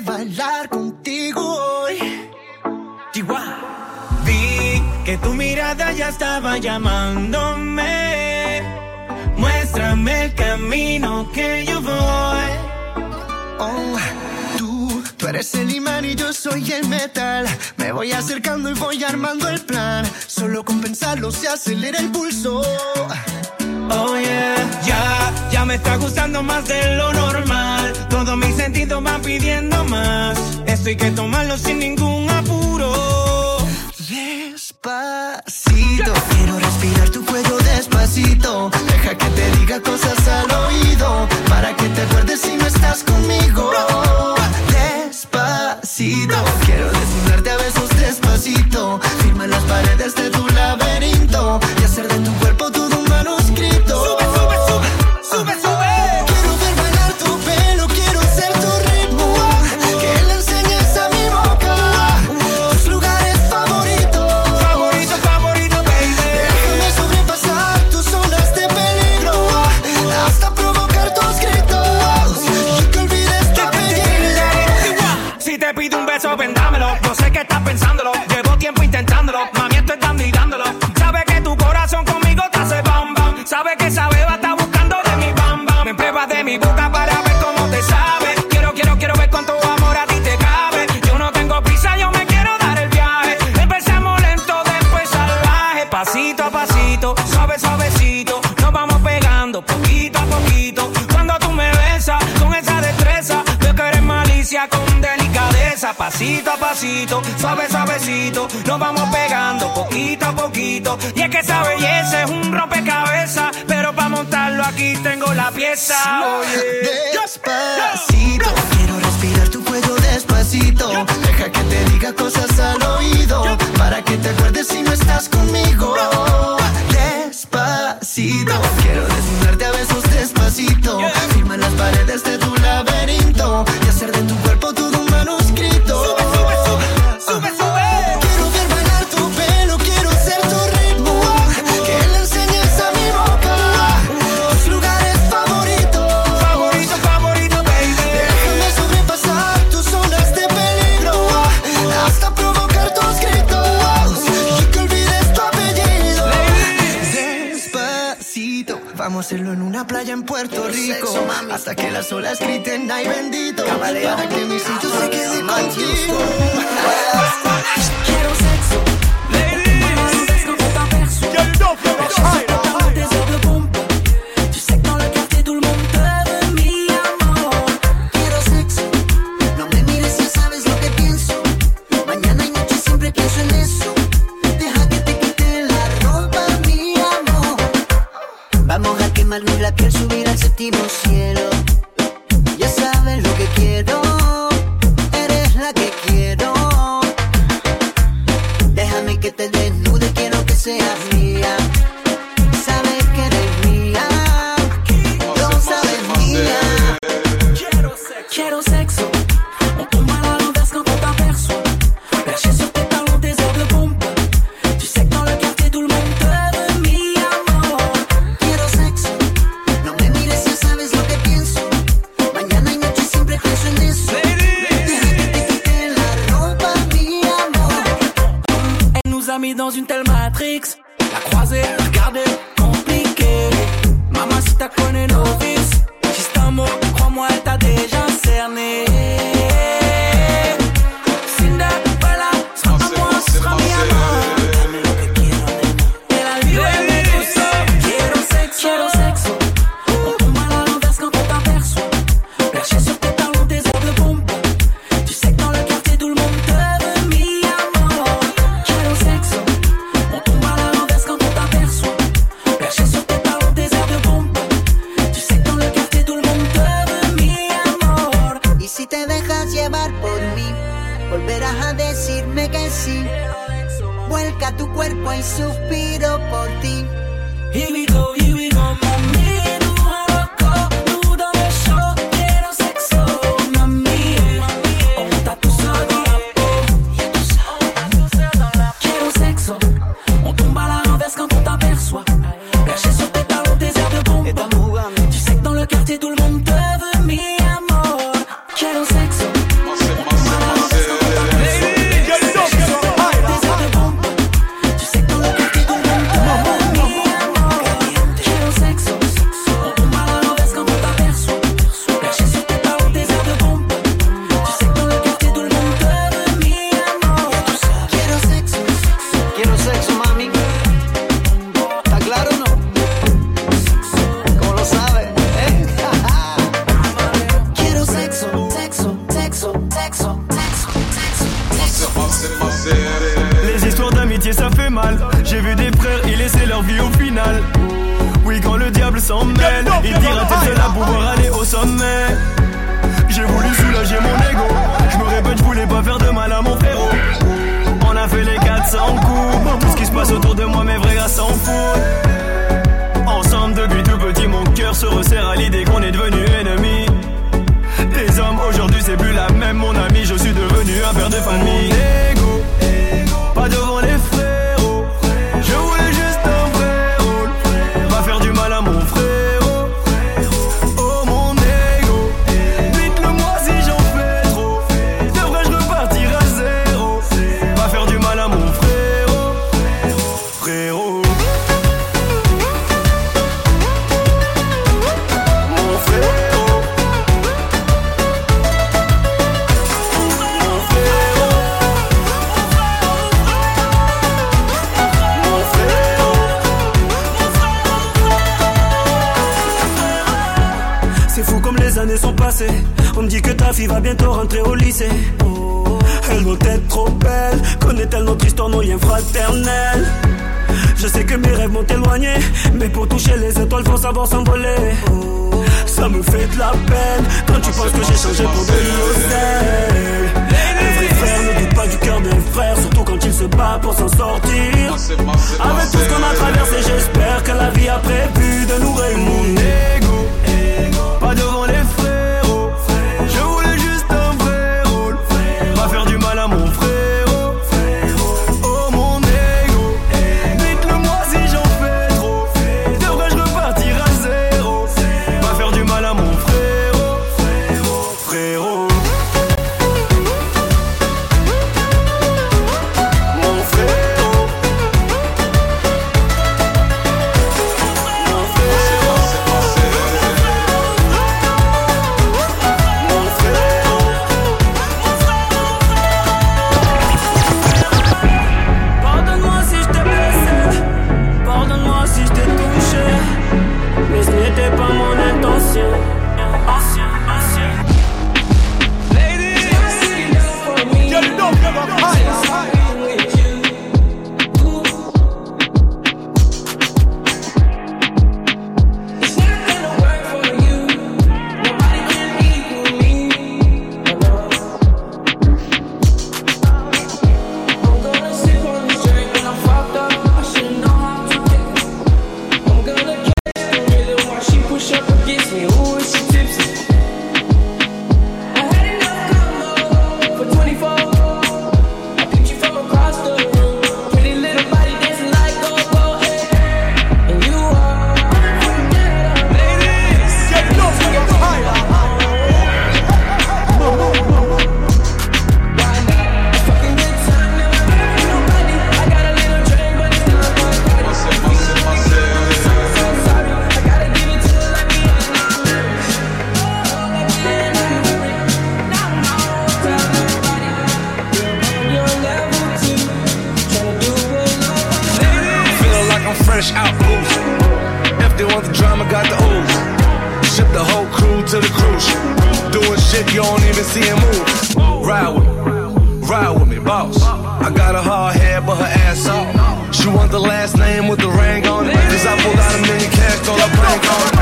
bailar contigo hoy. Vi que tu mirada ya estaba llamándome. Muéstrame el camino que yo voy. Oh, tú, tú eres el imán y yo soy el metal. Me voy acercando y voy armando el plan. Solo con pensarlo se acelera el pulso. Oh yeah, ya, ya me está gustando más de lo normal todos mis sentidos van pidiendo más. Esto hay que tomarlo sin ningún apuro. Despacito, quiero respirar tu cuello despacito. Deja que te diga cosas al oído para que te acuerdes si no estás conmigo. Pues suavecito. Nos vamos pegando poquito a poquito. Cuando tú me besas con esa destreza, veo que eres malicia con delicadeza. Pasito a pasito, suave, suavecito. Nos vamos pegando poquito a poquito. Y es que esa belleza es un rompecabezas. Pero para montarlo aquí tengo la pieza. Despacito. Quiero respirar tu cuello despacito. Deja que te diga cosas hacerlo en una playa en Puerto Rico. Hasta que las olas griten, ay bendito. Cabaleo, para que mi sitio se quede contigo. une telle llevar por mí. Volverás a decirme que sí. Vuelca tu cuerpo y suspiro por ti. Here we go, here we go. On me dit que ta fille va bientôt rentrer au lycée. Elle doit être trop belle. Connaît-elle notre histoire, nos liens fraternels? Je sais que mes rêves m'ont éloigné, mais pour toucher les étoiles, faut savoir s'envoler. Ça me fait de la peine quand tu penses que j'ai changé pour de l'oseille. Un vrai frère ne doute pas du cœur d'un frère, surtout quand il se bat pour s'en sortir. Avec tout ce qu'on a traversé, j'espère que la vie a prévu de nous réunir. got the ooze. Ship the whole crew to the cruise. Doing shit you don't even see him move. Ride with me, ride with me, boss. I got a hard head, but her ass off. She want the last name with the ring on it. Cause I pulled out a mini cash, all her prank on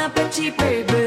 una petite baby.